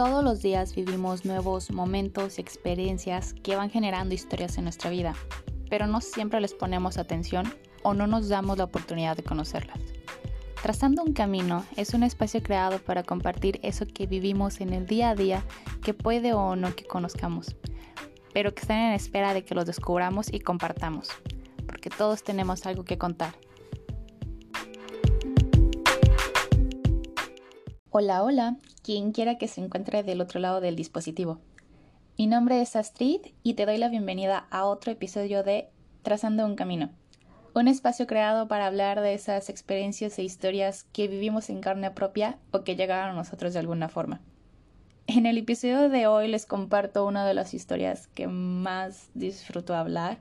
Todos los días vivimos nuevos momentos y experiencias que van generando historias en nuestra vida, pero no siempre les ponemos atención o no nos damos la oportunidad de conocerlas. Trazando un camino es un espacio creado para compartir eso que vivimos en el día a día que puede o no que conozcamos, pero que están en espera de que los descubramos y compartamos, porque todos tenemos algo que contar. Hola, hola, quien quiera que se encuentre del otro lado del dispositivo. Mi nombre es Astrid y te doy la bienvenida a otro episodio de Trazando un Camino, un espacio creado para hablar de esas experiencias e historias que vivimos en carne propia o que llegaron a nosotros de alguna forma. En el episodio de hoy les comparto una de las historias que más disfruto hablar,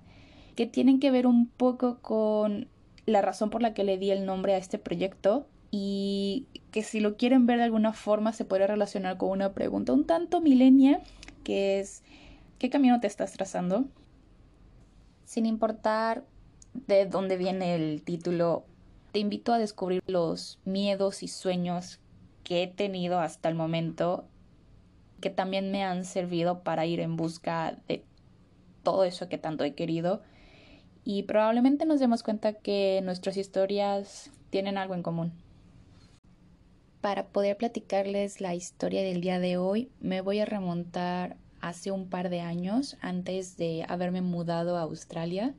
que tienen que ver un poco con la razón por la que le di el nombre a este proyecto y que si lo quieren ver de alguna forma se puede relacionar con una pregunta un tanto milenia, que es ¿qué camino te estás trazando? Sin importar de dónde viene el título, te invito a descubrir los miedos y sueños que he tenido hasta el momento, que también me han servido para ir en busca de todo eso que tanto he querido. Y probablemente nos demos cuenta que nuestras historias tienen algo en común. Para poder platicarles la historia del día de hoy, me voy a remontar hace un par de años antes de haberme mudado a Australia.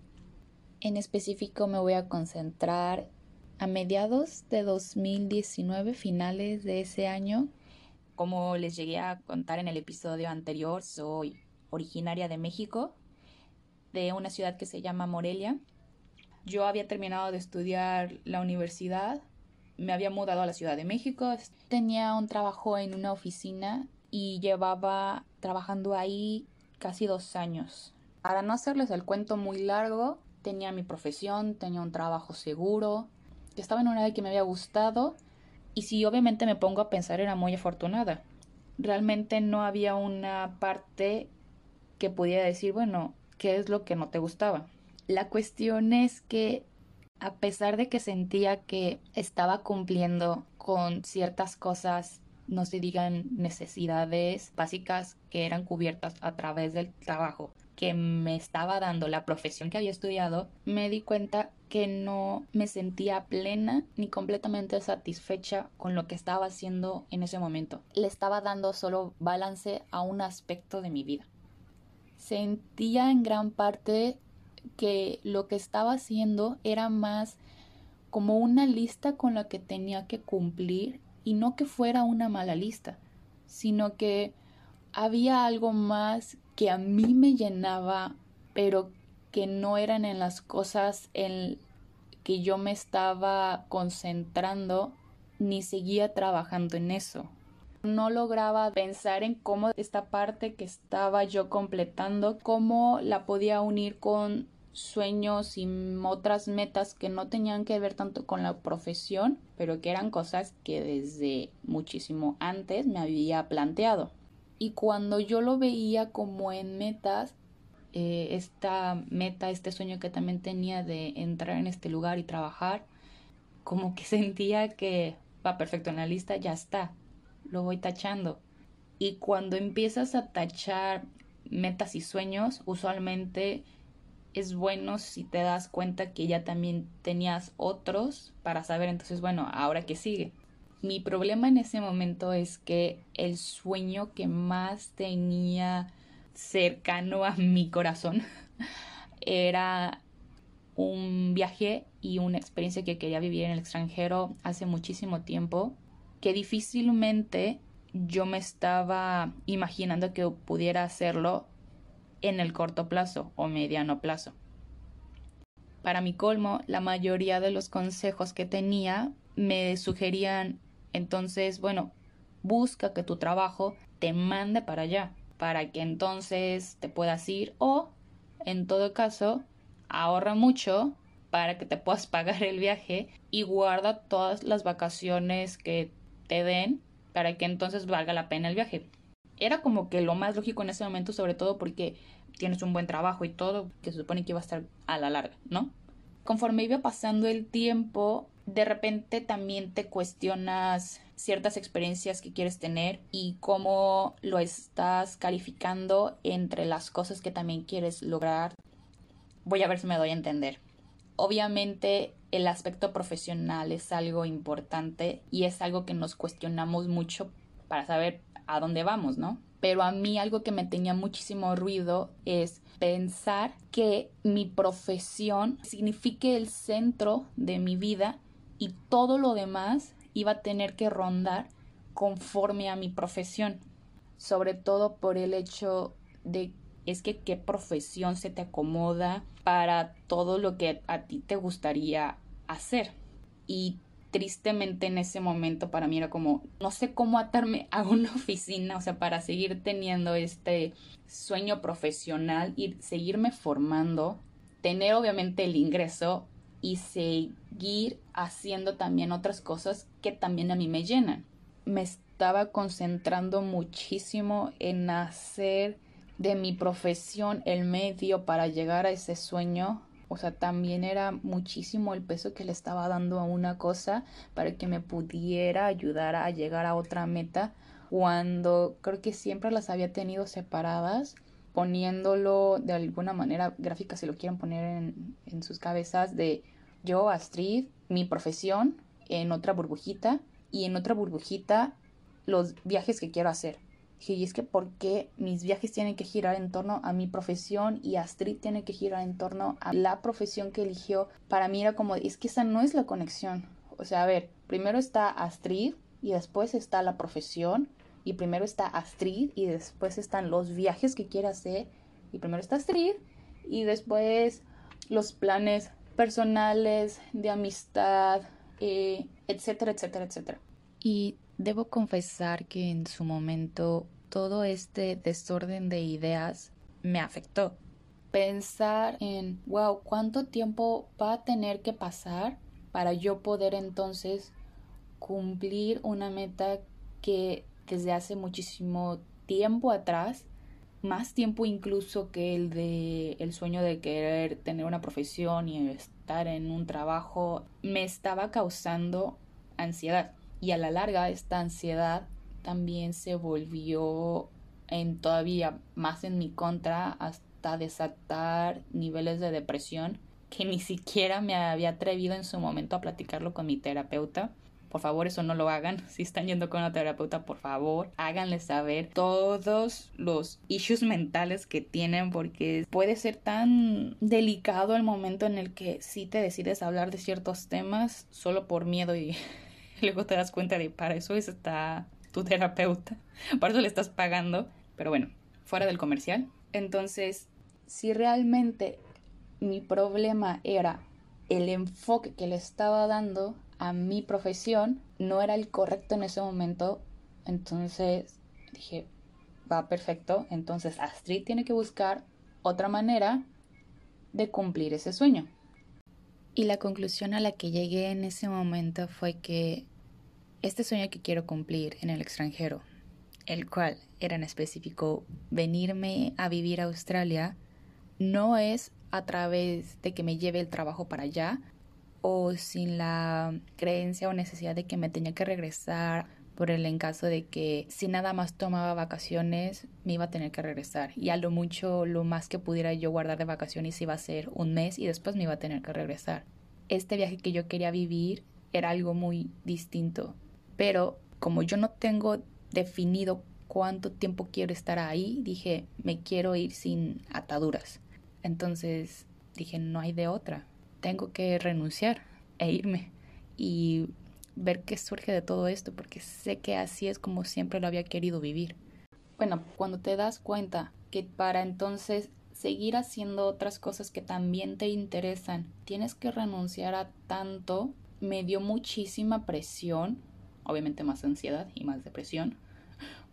En específico me voy a concentrar a mediados de 2019, finales de ese año. Como les llegué a contar en el episodio anterior, soy originaria de México, de una ciudad que se llama Morelia. Yo había terminado de estudiar la universidad me había mudado a la Ciudad de México, tenía un trabajo en una oficina y llevaba trabajando ahí casi dos años. Para no hacerles el cuento muy largo, tenía mi profesión, tenía un trabajo seguro, estaba en una área que me había gustado y si obviamente me pongo a pensar era muy afortunada. Realmente no había una parte que pudiera decir, bueno, ¿qué es lo que no te gustaba? La cuestión es que a pesar de que sentía que estaba cumpliendo con ciertas cosas, no se digan necesidades básicas que eran cubiertas a través del trabajo que me estaba dando la profesión que había estudiado, me di cuenta que no me sentía plena ni completamente satisfecha con lo que estaba haciendo en ese momento. Le estaba dando solo balance a un aspecto de mi vida. Sentía en gran parte que lo que estaba haciendo era más como una lista con la que tenía que cumplir y no que fuera una mala lista, sino que había algo más que a mí me llenaba, pero que no eran en las cosas en que yo me estaba concentrando ni seguía trabajando en eso. No lograba pensar en cómo esta parte que estaba yo completando, cómo la podía unir con sueños y otras metas que no tenían que ver tanto con la profesión, pero que eran cosas que desde muchísimo antes me había planteado. Y cuando yo lo veía como en metas, eh, esta meta, este sueño que también tenía de entrar en este lugar y trabajar, como que sentía que va perfecto en la lista, ya está, lo voy tachando. Y cuando empiezas a tachar metas y sueños, usualmente es bueno si te das cuenta que ya también tenías otros para saber entonces, bueno, ahora qué sigue. Mi problema en ese momento es que el sueño que más tenía cercano a mi corazón era un viaje y una experiencia que quería vivir en el extranjero hace muchísimo tiempo, que difícilmente yo me estaba imaginando que pudiera hacerlo en el corto plazo o mediano plazo. Para mi colmo, la mayoría de los consejos que tenía me sugerían entonces, bueno, busca que tu trabajo te mande para allá, para que entonces te puedas ir o, en todo caso, ahorra mucho para que te puedas pagar el viaje y guarda todas las vacaciones que te den para que entonces valga la pena el viaje era como que lo más lógico en ese momento, sobre todo porque tienes un buen trabajo y todo, que se supone que iba a estar a la larga, ¿no? Conforme iba pasando el tiempo, de repente también te cuestionas ciertas experiencias que quieres tener y cómo lo estás calificando entre las cosas que también quieres lograr. Voy a ver si me doy a entender. Obviamente el aspecto profesional es algo importante y es algo que nos cuestionamos mucho para saber a dónde vamos, ¿no? Pero a mí algo que me tenía muchísimo ruido es pensar que mi profesión signifique el centro de mi vida y todo lo demás iba a tener que rondar conforme a mi profesión. Sobre todo por el hecho de es que qué profesión se te acomoda para todo lo que a ti te gustaría hacer. Y tristemente en ese momento para mí era como, no sé cómo atarme a una oficina, o sea, para seguir teniendo este sueño profesional y seguirme formando, tener obviamente el ingreso y seguir haciendo también otras cosas que también a mí me llenan. Me estaba concentrando muchísimo en hacer de mi profesión el medio para llegar a ese sueño. O sea, también era muchísimo el peso que le estaba dando a una cosa para que me pudiera ayudar a llegar a otra meta cuando creo que siempre las había tenido separadas poniéndolo de alguna manera gráfica, si lo quieren poner en, en sus cabezas, de yo, Astrid, mi profesión, en otra burbujita, y en otra burbujita los viajes que quiero hacer. Y es que ¿por qué mis viajes tienen que girar en torno a mi profesión y Astrid tiene que girar en torno a la profesión que eligió? Para mí era como, es que esa no es la conexión. O sea, a ver, primero está Astrid y después está la profesión y primero está Astrid y después están los viajes que quiere hacer y primero está Astrid y después los planes personales, de amistad, eh, etcétera, etcétera, etcétera. Y debo confesar que en su momento todo este desorden de ideas me afectó. Pensar en, wow, ¿cuánto tiempo va a tener que pasar para yo poder entonces cumplir una meta que desde hace muchísimo tiempo atrás, más tiempo incluso que el de el sueño de querer tener una profesión y estar en un trabajo, me estaba causando ansiedad. Y a la larga esta ansiedad también se volvió en todavía más en mi contra hasta desatar niveles de depresión que ni siquiera me había atrevido en su momento a platicarlo con mi terapeuta por favor, eso no lo hagan. Si están yendo con una terapeuta, por favor, háganle saber todos los issues mentales que tienen porque puede ser tan delicado el momento en el que sí te decides hablar de ciertos temas solo por miedo y luego te das cuenta de para eso está tu terapeuta, para eso le estás pagando. Pero bueno, fuera del comercial. Entonces, si realmente mi problema era el enfoque que le estaba dando a mi profesión no era el correcto en ese momento. Entonces dije, va perfecto. Entonces Astrid tiene que buscar otra manera de cumplir ese sueño. Y la conclusión a la que llegué en ese momento fue que este sueño que quiero cumplir en el extranjero, el cual era en específico venirme a vivir a Australia, no es a través de que me lleve el trabajo para allá, o sin la creencia o necesidad de que me tenía que regresar por el en caso de que si nada más tomaba vacaciones me iba a tener que regresar y a lo mucho lo más que pudiera yo guardar de vacaciones iba a ser un mes y después me iba a tener que regresar. Este viaje que yo quería vivir era algo muy distinto, pero como yo no tengo definido cuánto tiempo quiero estar ahí, dije, me quiero ir sin ataduras. Entonces dije, no hay de otra tengo que renunciar e irme y ver qué surge de todo esto, porque sé que así es como siempre lo había querido vivir. Bueno, cuando te das cuenta que para entonces seguir haciendo otras cosas que también te interesan, tienes que renunciar a tanto, me dio muchísima presión, obviamente más ansiedad y más depresión,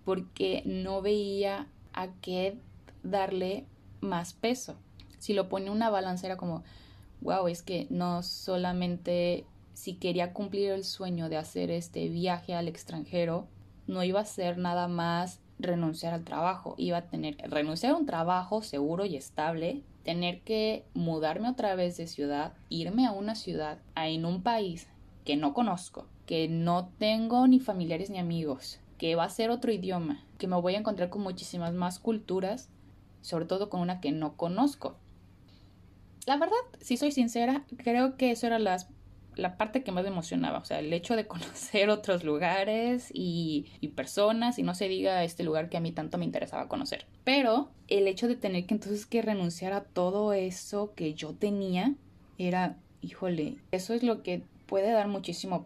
porque no veía a qué darle más peso. Si lo pone una balanza era como, wow, es que no solamente si quería cumplir el sueño de hacer este viaje al extranjero, no iba a ser nada más renunciar al trabajo, iba a tener renunciar a un trabajo seguro y estable, tener que mudarme otra vez de ciudad, irme a una ciudad, en un país que no conozco, que no tengo ni familiares ni amigos, que va a ser otro idioma, que me voy a encontrar con muchísimas más culturas, sobre todo con una que no conozco. La verdad, si soy sincera, creo que eso era las, la parte que más me emocionaba, o sea, el hecho de conocer otros lugares y, personas y no se diga este lugar que a mí tanto me interesaba conocer. Pero el hecho de tener que entonces que renunciar a todo eso que yo tenía era, híjole, eso es lo que puede dar muchísimo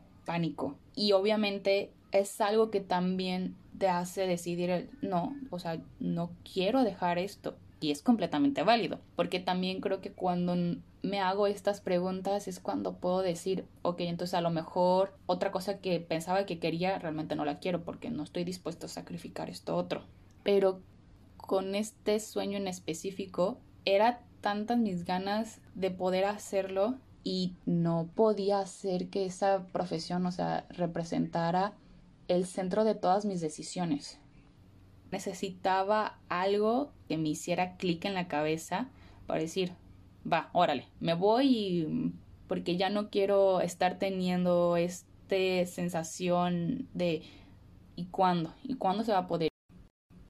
Y obviamente es algo que también te hace decidir no, o sea, no quiero dejar esto. Y es completamente válido, porque también creo que cuando me hago estas preguntas es cuando puedo decir, ok, entonces a lo mejor otra cosa que pensaba que quería realmente no la quiero porque no estoy dispuesto a sacrificar esto otro. Pero con este sueño en específico, era tantas mis ganas de poder hacerlo y no podía hacer que esa profesión, o sea, representara el centro de todas mis decisiones. Necesitaba algo que me hiciera clic en la cabeza para decir, va, órale, me voy porque ya no quiero estar teniendo esta sensación de ¿y cuándo? ¿Y cuándo se va a poder?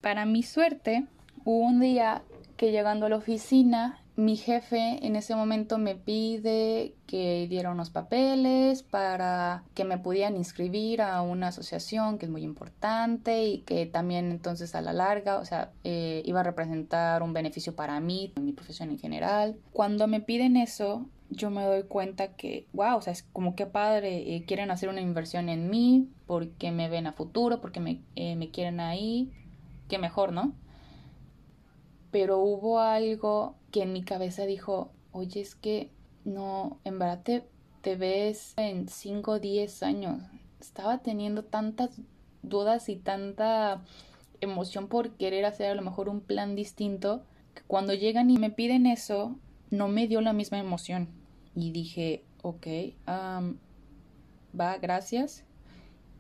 Para mi suerte, hubo un día que llegando a la oficina mi jefe en ese momento me pide que diera unos papeles para que me pudieran inscribir a una asociación que es muy importante y que también entonces a la larga, o sea, eh, iba a representar un beneficio para mí, mi profesión en general. Cuando me piden eso, yo me doy cuenta que, wow, o sea, es como que padre, eh, quieren hacer una inversión en mí porque me ven a futuro, porque me, eh, me quieren ahí, qué mejor, ¿no? Pero hubo algo que en mi cabeza dijo, oye, es que no, en verdad te, ves en 5 o 10 años. Estaba teniendo tantas dudas y tanta emoción por querer hacer a lo mejor un plan distinto, que cuando llegan y me piden eso, no me dio la misma emoción. Y dije, ok, va, gracias.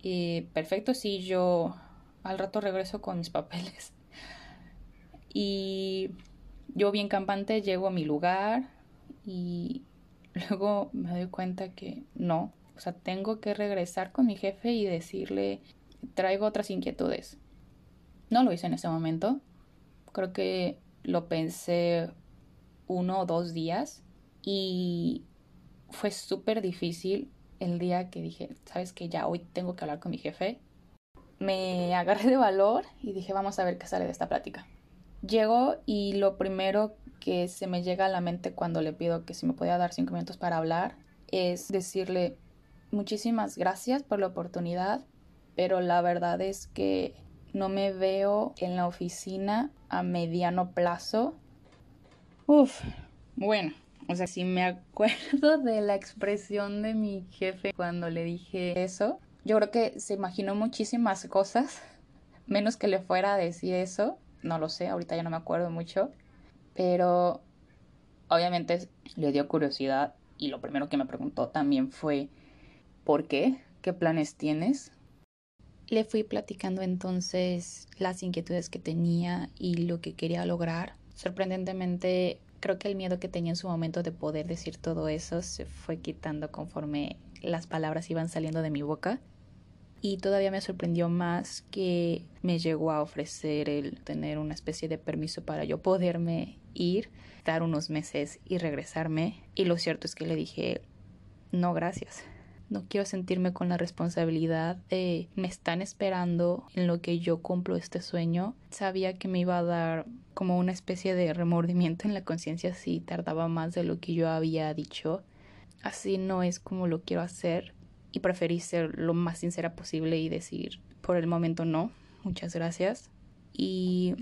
y perfecto, sí, yo al rato regreso con mis papeles. Y yo bien campante llego a mi lugar y luego me doy cuenta que no, o sea, tengo que regresar con mi jefe y decirle, traigo otras inquietudes. No lo hice en ese momento, creo que lo pensé uno o dos días y fue súper difícil el día que dije, sabes que ya hoy tengo que hablar con mi jefe. Me agarré de valor y dije, vamos a ver qué sale de esta plática. Llego y lo primero que se me llega a la mente cuando le pido que si me podía dar cinco minutos para hablar es decirle muchísimas gracias por la oportunidad, pero la verdad es que no me veo en la oficina a mediano plazo. Uf, bueno, o sea, si me acuerdo de la expresión de mi jefe cuando le dije eso, yo creo que se imaginó muchísimas cosas, menos que le fuera a decir eso no lo sé, ahorita ya no me acuerdo mucho, pero obviamente le dio curiosidad y lo primero que me preguntó también fue ¿por qué? ¿Qué planes tienes? Le fui platicando entonces las inquietudes que tenía y lo que quería lograr. Sorprendentemente, creo que el miedo que tenía en su momento de poder decir todo eso se fue quitando conforme las palabras iban saliendo de mi boca y todavía me sorprendió más que me llegó a ofrecer el tener una especie de permiso para yo poderme ir, dar unos meses y regresarme. Y lo cierto es que le dije, no, gracias. No quiero sentirme con la responsabilidad de me están esperando en lo que yo cumplo este sueño. Sabía que me iba a dar como una especie de remordimiento en la conciencia si tardaba más de lo que yo había dicho. Así no es como lo quiero hacer y preferí ser lo más sincera posible y decir por el momento no, muchas gracias. Y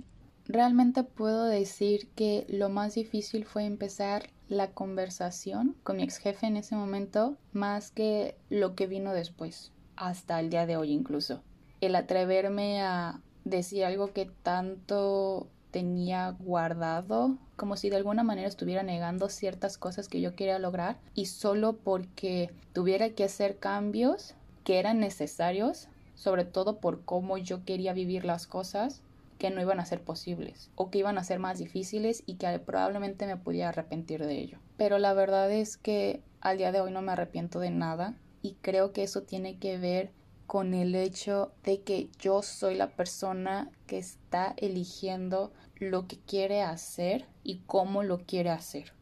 realmente puedo decir que lo más difícil fue empezar la conversación con mi ex jefe en ese momento más que lo que vino después, hasta el día de hoy incluso. El atreverme a decir algo que tanto tenía guardado, como si de alguna manera estuviera negando ciertas cosas que yo quería lograr y solo porque tuviera que hacer cambios que eran necesarios, sobre todo por cómo yo quería vivir las cosas, que no iban a ser posibles o que iban a ser más difíciles y que probablemente me pudiera arrepentir de ello. Pero la verdad es que al día de hoy no me arrepiento de nada. y creo que eso tiene que ver con el hecho de que yo soy la persona que está eligiendo lo que quiere hacer y cómo lo quiere hacer.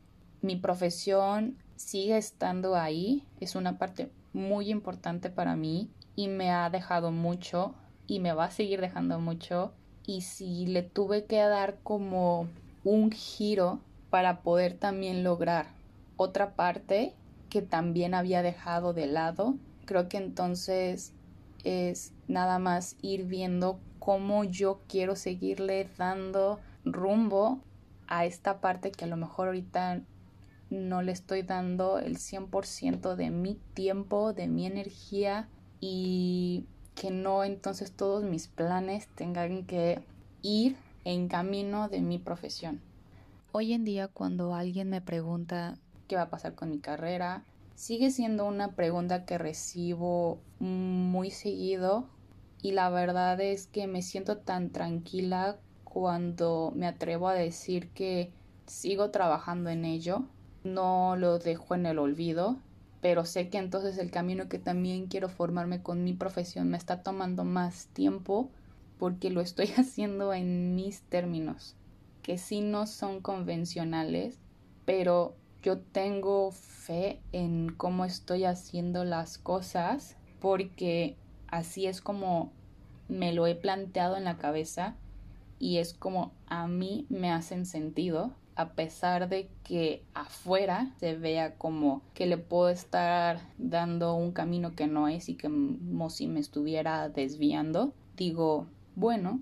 Mi profesión sigue estando ahí, es una parte muy importante para mí y me ha dejado mucho y me va a seguir dejando mucho y si le tuve que dar como un giro para poder también lograr otra parte que también había dejado de lado, creo que entonces es nada más ir viendo cómo yo quiero seguirle dando rumbo a esta parte que a lo mejor ahorita no le estoy dando el 100% de mi tiempo, de mi energía y que no entonces todos mis planes tengan que ir en camino de mi profesión. Hoy en día cuando alguien me pregunta qué va a pasar con mi carrera, sigue siendo una pregunta que recibo muy seguido y la verdad es que me siento tan tranquila cuando me atrevo a decir que sigo trabajando en ello, no lo dejo en el olvido, pero sé que entonces el camino que también quiero formarme con mi profesión me está tomando más tiempo porque lo estoy haciendo en mis términos, que sí no son convencionales, pero yo tengo fe en cómo estoy haciendo las cosas porque así es como me lo he planteado en la cabeza y es como a mí me hacen sentido a pesar de que afuera se vea como que le puedo estar dando un camino que no es y que como si me estuviera desviando, digo, bueno,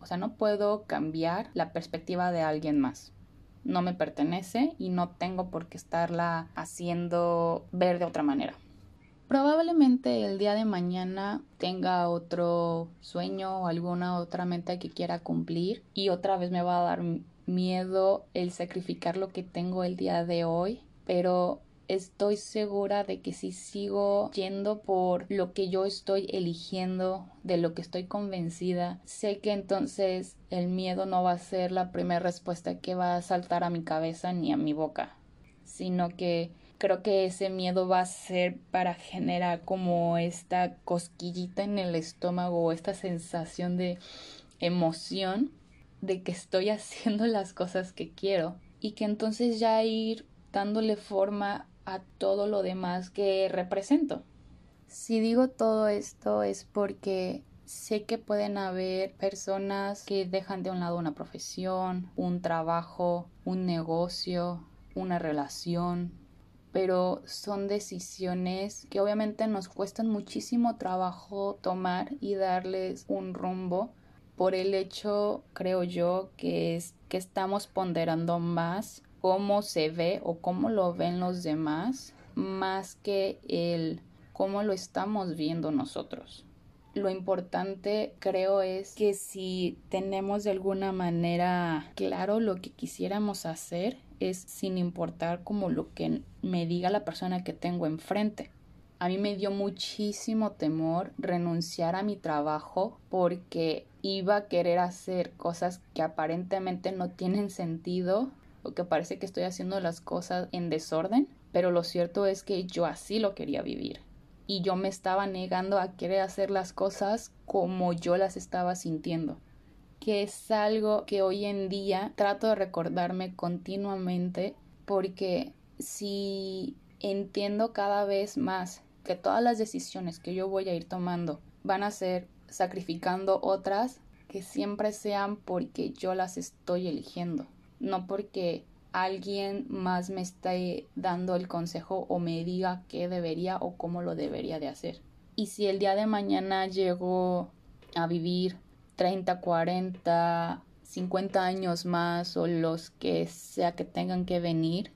o sea, no puedo cambiar la perspectiva de alguien más. No me pertenece y no tengo por qué estarla haciendo ver de otra manera. Probablemente el día de mañana tenga otro sueño o alguna otra meta que quiera cumplir y otra vez me va a dar miedo el sacrificar lo que tengo el día de hoy, pero estoy segura de que si sigo yendo por lo que yo estoy eligiendo, de lo que estoy convencida, sé que entonces el miedo no va a ser la primera respuesta que va a saltar a mi cabeza ni a mi boca, sino que creo que ese miedo va a ser para generar como esta cosquillita en el estómago, esta sensación de emoción de que estoy haciendo las cosas que quiero y que entonces ya ir dándole forma a todo lo demás que represento. Si digo todo esto es porque sé que pueden haber personas que dejan de un lado una profesión, un trabajo, un negocio, una relación, pero son decisiones que obviamente nos cuestan muchísimo trabajo tomar y darles un rumbo por el hecho, creo yo, que es que estamos ponderando más cómo se ve o cómo lo ven los demás más que el cómo lo estamos viendo nosotros. Lo importante creo es que si tenemos de alguna manera claro lo que quisiéramos hacer es sin importar como lo que me diga la persona que tengo enfrente. A mí me dio muchísimo temor renunciar a mi trabajo porque iba a querer hacer cosas que aparentemente no tienen sentido o que parece que estoy haciendo las cosas en desorden, pero lo cierto es que yo así lo quería vivir y yo me estaba negando a querer hacer las cosas como yo las estaba sintiendo que es algo que hoy en día trato de recordarme continuamente porque si entiendo cada vez más que todas las decisiones que yo voy a ir tomando van a ser sacrificando otras que siempre sean porque yo las estoy eligiendo, no porque alguien más me esté dando el consejo o me diga qué debería o cómo lo debería de hacer. Y si el día de mañana llego a vivir 30, 40, 50 años más o los que sea que tengan que venir,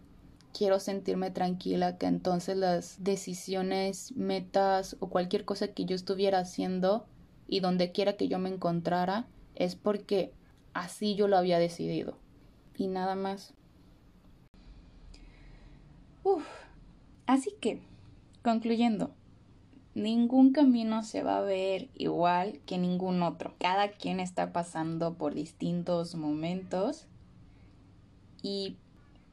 quiero sentirme tranquila que entonces las decisiones, metas o cualquier cosa que yo estuviera haciendo y donde quiera que yo me encontrara es porque así yo lo había decidido y nada más. Uf. Así que, concluyendo, ningún camino se va a ver igual que ningún otro. Cada quien está pasando por distintos momentos y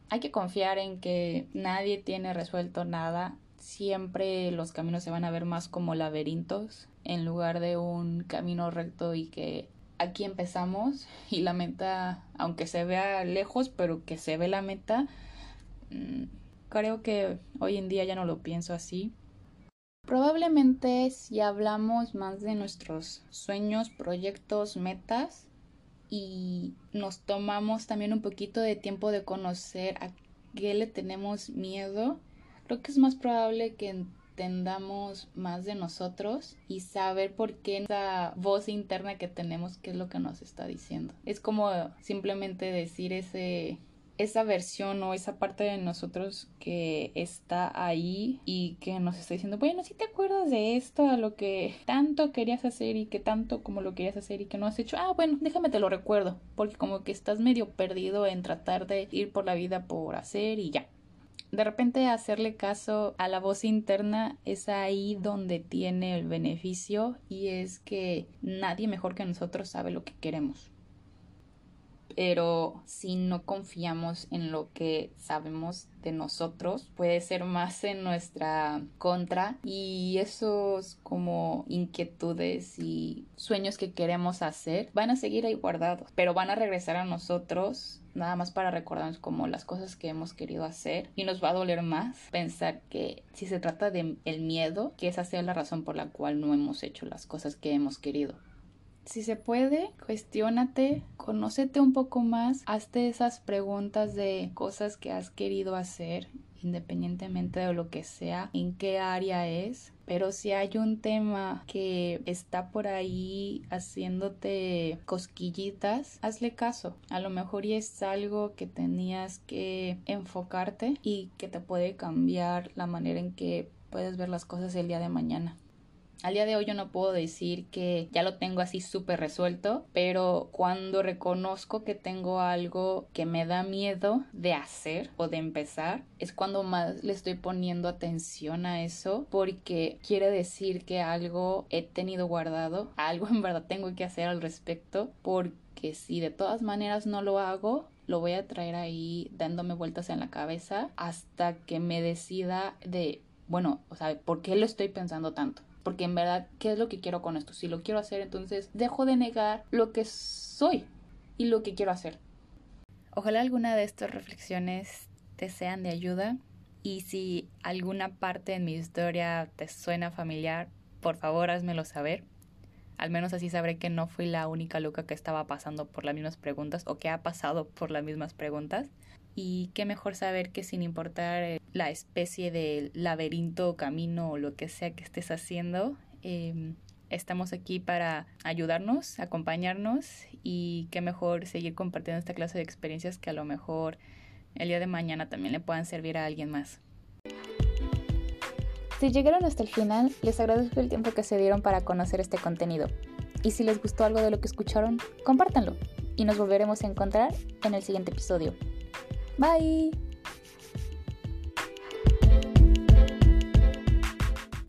hay que confiar en que nadie tiene resuelto nada siempre los caminos se van a ver más como laberintos en lugar de un camino recto y que aquí empezamos y la meta, aunque se vea lejos, pero que se ve la meta, mm, creo que hoy en día ya no lo pienso así. Probablemente si hablamos más de nuestros sueños, proyectos, metas y nos tomamos también un poquito de tiempo de conocer a qué le tenemos miedo, creo que es más probable que entendamos más de nosotros y saber por qué esa voz interna que tenemos, qué es lo que nos está diciendo. Es como simplemente decir ese esa versión o esa parte de nosotros que está ahí y que nos está diciendo, bueno, si te acuerdas de esto, a lo que tanto querías hacer y que tanto como lo querías hacer y que no has hecho, ah, bueno, déjame te lo recuerdo, porque como que estás medio perdido en tratar de ir por la vida por hacer y ya. De repente hacerle caso a la voz interna es ahí donde tiene el beneficio y es que nadie mejor que nosotros sabe lo que queremos pero si no confiamos en lo que sabemos de nosotros, puede ser más en nuestra contra y esos como inquietudes y sueños que queremos hacer van a seguir ahí guardados, pero van a regresar a nosotros nada más para recordarnos como las cosas que hemos querido hacer y nos va a doler más pensar que si se trata de el miedo, que esa sea la razón por la cual no hemos hecho las cosas que hemos querido. Si se puede, cuestiónate, conócete un poco más, hazte esas preguntas de cosas que has querido hacer independientemente de lo que sea, en qué área es. Pero si hay un tema que está por ahí haciéndote cosquillitas, hazle caso. A lo mejor y es algo que tenías que enfocarte y que te puede cambiar la manera en que puedes ver las cosas el día de mañana. Al día de hoy yo no puedo decir que ya lo tengo así súper resuelto, pero cuando reconozco que tengo algo que me da miedo de hacer o de empezar, es cuando más le estoy poniendo atención a eso, porque quiere decir que algo he tenido guardado, algo en verdad tengo que hacer al respecto, porque si de todas maneras no lo hago, lo voy a traer ahí dándome vueltas en la cabeza hasta que me decida de, bueno, o sea, ¿por qué lo estoy pensando tanto? Porque en verdad, ¿qué es lo que quiero con esto? Si lo quiero hacer, entonces dejo de negar lo que soy y lo que quiero hacer. Ojalá alguna de estas reflexiones te sean de ayuda y si alguna parte en mi historia te suena familiar, por favor házmelo saber. Al menos así sabré que no fui la única loca que estaba pasando por las mismas preguntas o que ha pasado por las mismas preguntas. Y qué mejor saber que sin importar eh, la especie de laberinto, camino o lo que sea que estés haciendo, em, estamos aquí para ayudarnos, acompañarnos y qué mejor seguir compartiendo esta clase de experiencias que a lo mejor el día de mañana también le puedan servir a alguien más. Si llegaron hasta el final, les agradezco el tiempo que se dieron para conocer este contenido. Y si les gustó algo de lo que escucharon, compártanlo y nos volveremos a encontrar en el siguiente episodio. Bye.